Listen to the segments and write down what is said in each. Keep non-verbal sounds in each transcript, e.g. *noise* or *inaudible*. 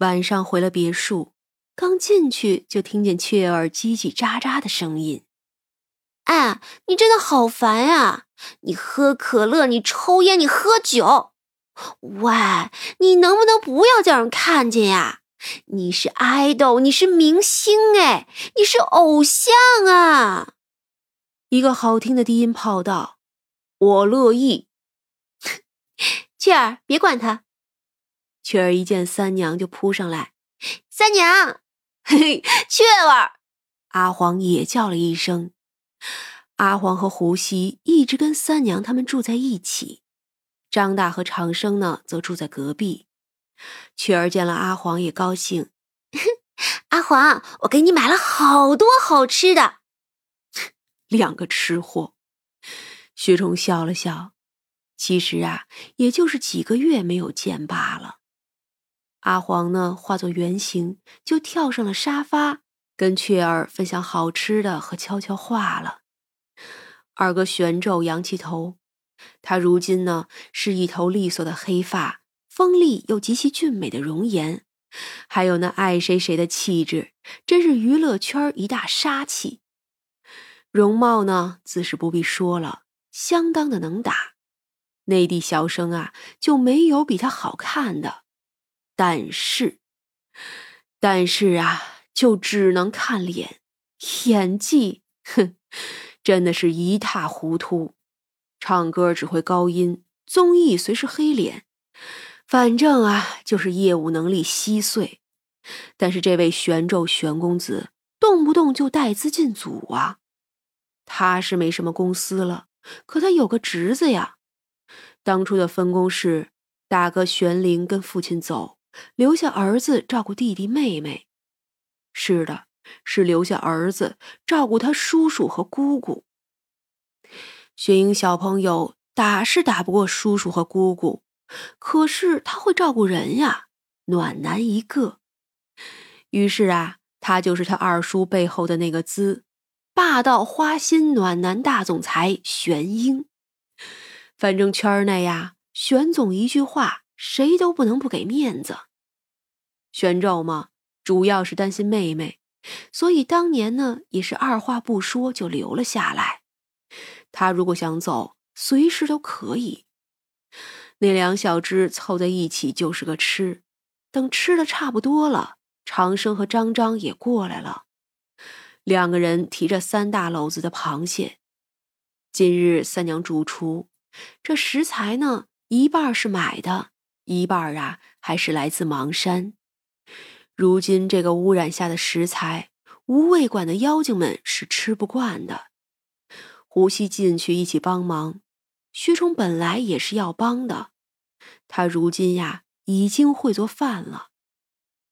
晚上回了别墅，刚进去就听见雀儿叽叽喳喳的声音。哎，你真的好烦呀！你喝可乐，你抽烟，你喝酒。喂，你能不能不要叫人看见呀？你是爱豆，你是明星，哎，你是偶像啊！一个好听的低音炮道：“我乐意。” *laughs* 雀儿，别管他。雀儿一见三娘就扑上来，三娘，嘿嘿，雀儿。阿黄也叫了一声。阿黄和胡西一直跟三娘他们住在一起，张大和长生呢则住在隔壁。雀儿见了阿黄也高兴，阿黄，我给你买了好多好吃的。两个吃货，薛冲笑了笑。其实啊，也就是几个月没有见罢了。阿黄呢，化作原形就跳上了沙发，跟雀儿分享好吃的和悄悄话了。二哥玄胄扬起头，他如今呢是一头利索的黑发，锋利又极其俊美的容颜，还有那爱谁谁的气质，真是娱乐圈一大杀器。容貌呢，自是不必说了，相当的能打。内地小生啊，就没有比他好看的。但是，但是啊，就只能看脸，演技，哼。真的是一塌糊涂，唱歌只会高音，综艺虽是黑脸，反正啊就是业务能力稀碎。但是这位玄胄玄公子动不动就带资进组啊，他是没什么公司了，可他有个侄子呀。当初的分工是大哥玄灵跟父亲走，留下儿子照顾弟弟妹妹。是的。是留下儿子照顾他叔叔和姑姑。雪英小朋友打是打不过叔叔和姑姑，可是他会照顾人呀，暖男一个。于是啊，他就是他二叔背后的那个资，霸道花心暖男大总裁玄英。反正圈内呀，玄总一句话，谁都不能不给面子。玄胄嘛，主要是担心妹妹。所以当年呢，也是二话不说就留了下来。他如果想走，随时都可以。那两小只凑在一起就是个吃。等吃的差不多了，长生和张张也过来了。两个人提着三大篓子的螃蟹。今日三娘主厨，这食材呢，一半是买的，一半啊还是来自邙山。如今这个污染下的食材，无味馆的妖精们是吃不惯的。胡西进去一起帮忙，薛冲本来也是要帮的，他如今呀已经会做饭了，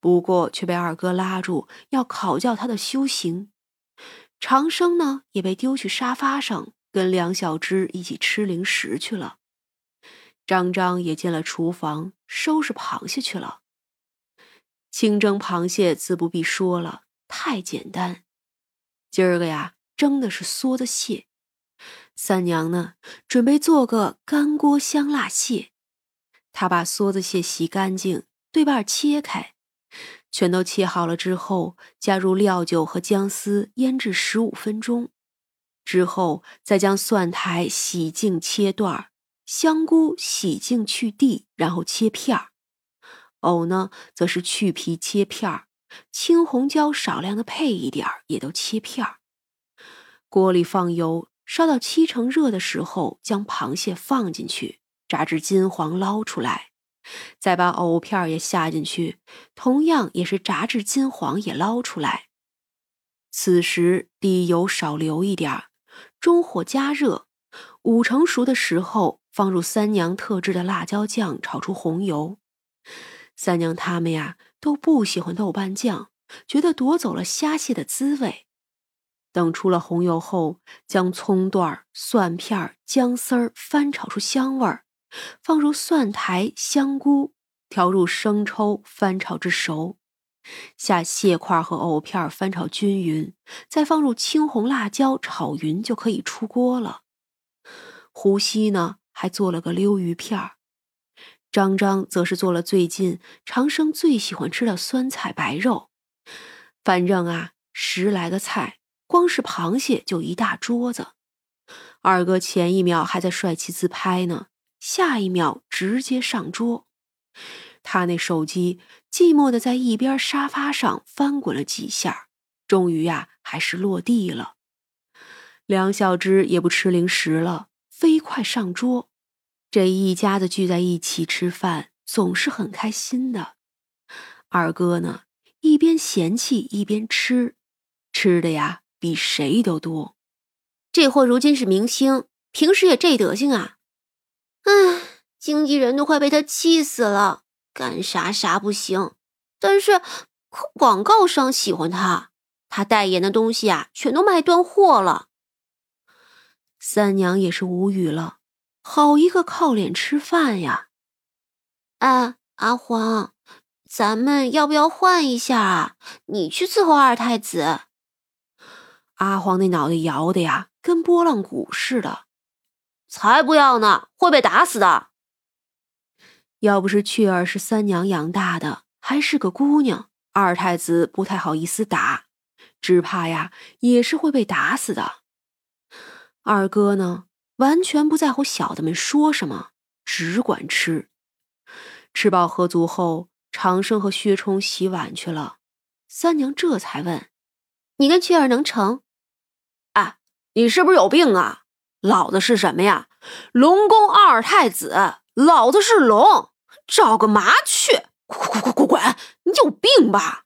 不过却被二哥拉住要考教他的修行。长生呢也被丢去沙发上，跟两小只一起吃零食去了。张张也进了厨房收拾螃蟹去了。清蒸螃蟹自不必说了，太简单。今儿个呀，蒸的是梭子蟹。三娘呢，准备做个干锅香辣蟹。她把梭子蟹洗干净，对半切开，全都切好了之后，加入料酒和姜丝腌制十五分钟。之后再将蒜苔洗净切段儿，香菇洗净去蒂，然后切片儿。藕呢，则是去皮切片儿，青红椒少量的配一点儿，也都切片儿。锅里放油，烧到七成热的时候，将螃蟹放进去，炸至金黄，捞出来，再把藕片儿也下进去，同样也是炸至金黄，也捞出来。此时底油少留一点儿，中火加热，五成熟的时候，放入三娘特制的辣椒酱，炒出红油。三娘他们呀都不喜欢豆瓣酱，觉得夺走了虾蟹的滋味。等出了红油后，将葱段、蒜片、姜丝儿翻炒出香味儿，放入蒜苔、香菇，调入生抽，翻炒至熟。下蟹块和藕片翻炒均匀，再放入青红辣椒炒匀，就可以出锅了。胡西呢还做了个溜鱼片儿。张张则是做了最近长生最喜欢吃的酸菜白肉。反正啊，十来个菜，光是螃蟹就一大桌子。二哥前一秒还在帅气自拍呢，下一秒直接上桌。他那手机寂寞的在一边沙发上翻滚了几下，终于呀，还是落地了。梁小芝也不吃零食了，飞快上桌。这一家子聚在一起吃饭，总是很开心的。二哥呢，一边嫌弃一边吃，吃的呀比谁都多。这货如今是明星，平时也这德行啊！唉，经纪人都快被他气死了，干啥啥不行。但是可广告商喜欢他，他代言的东西啊，全都卖断货了。三娘也是无语了。好一个靠脸吃饭呀！哎，阿黄，咱们要不要换一下啊？你去伺候二太子。阿黄那脑袋摇的呀，跟拨浪鼓似的。才不要呢，会被打死的。要不是雀儿是三娘养大的，还是个姑娘，二太子不太好意思打，只怕呀，也是会被打死的。二哥呢？完全不在乎小的们说什么，只管吃。吃饱喝足后，长生和薛冲洗碗去了。三娘这才问：“你跟雀儿能成？”“哎，你是不是有病啊？老子是什么呀？龙宫二太子，老子是龙，找个麻雀，滚滚滚滚滚！你有病吧？”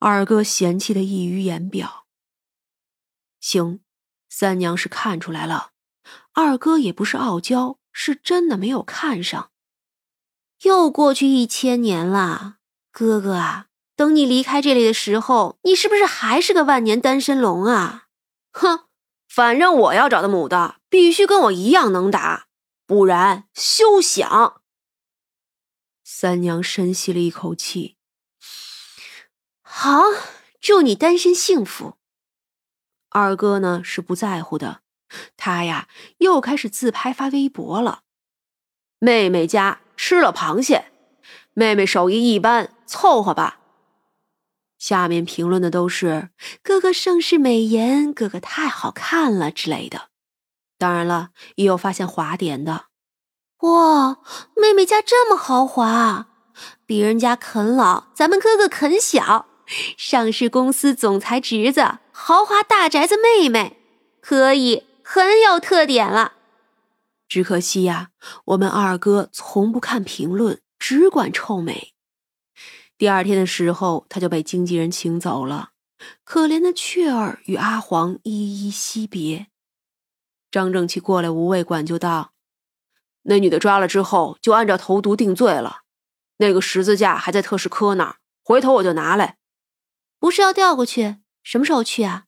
二哥嫌弃的溢于言表。行。三娘是看出来了，二哥也不是傲娇，是真的没有看上。又过去一千年了，哥哥啊，等你离开这里的时候，你是不是还是个万年单身龙啊？哼，反正我要找的母的必须跟我一样能打，不然休想。三娘深吸了一口气，好，祝你单身幸福。二哥呢是不在乎的，他呀又开始自拍发微博了。妹妹家吃了螃蟹，妹妹手艺一般，凑合吧。下面评论的都是哥哥盛世美颜，哥哥太好看了之类的。当然了，也有发现华点的。哇，妹妹家这么豪华，别人家啃老，咱们哥哥啃小。上市公司总裁侄子，豪华大宅子妹妹，可以很有特点了。只可惜呀，我们二哥从不看评论，只管臭美。第二天的时候，他就被经纪人请走了。可怜的雀儿与阿黄依依惜别。张正奇过来，无畏管就道：“那女的抓了之后，就按照投毒定罪了。那个十字架还在特使科那儿，回头我就拿来。”不是要调过去？什么时候去啊？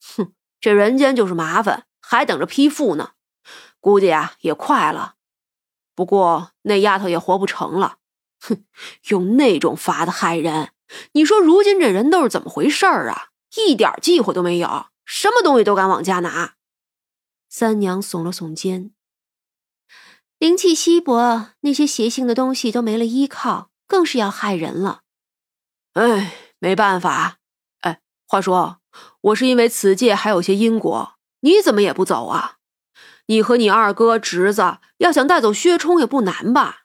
哼，这人间就是麻烦，还等着批复呢。估计啊也快了。不过那丫头也活不成了。哼，用那种法子害人，你说如今这人都是怎么回事儿啊？一点忌讳都没有，什么东西都敢往家拿。三娘耸了耸肩，灵气稀薄，那些邪性的东西都没了依靠，更是要害人了。哎。没办法，话说，我是因为此界还有些因果，你怎么也不走啊？你和你二哥侄子要想带走薛冲也不难吧？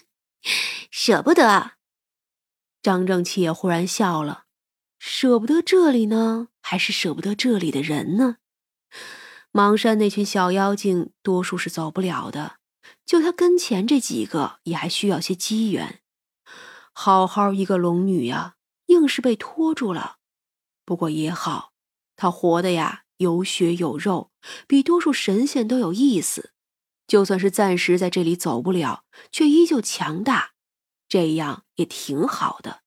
*laughs* 舍不得。张正气也忽然笑了，舍不得这里呢，还是舍不得这里的人呢？邙山那群小妖精，多数是走不了的，就他跟前这几个，也还需要些机缘。好好一个龙女呀！硬是被拖住了，不过也好，他活的呀有血有肉，比多数神仙都有意思。就算是暂时在这里走不了，却依旧强大，这样也挺好的。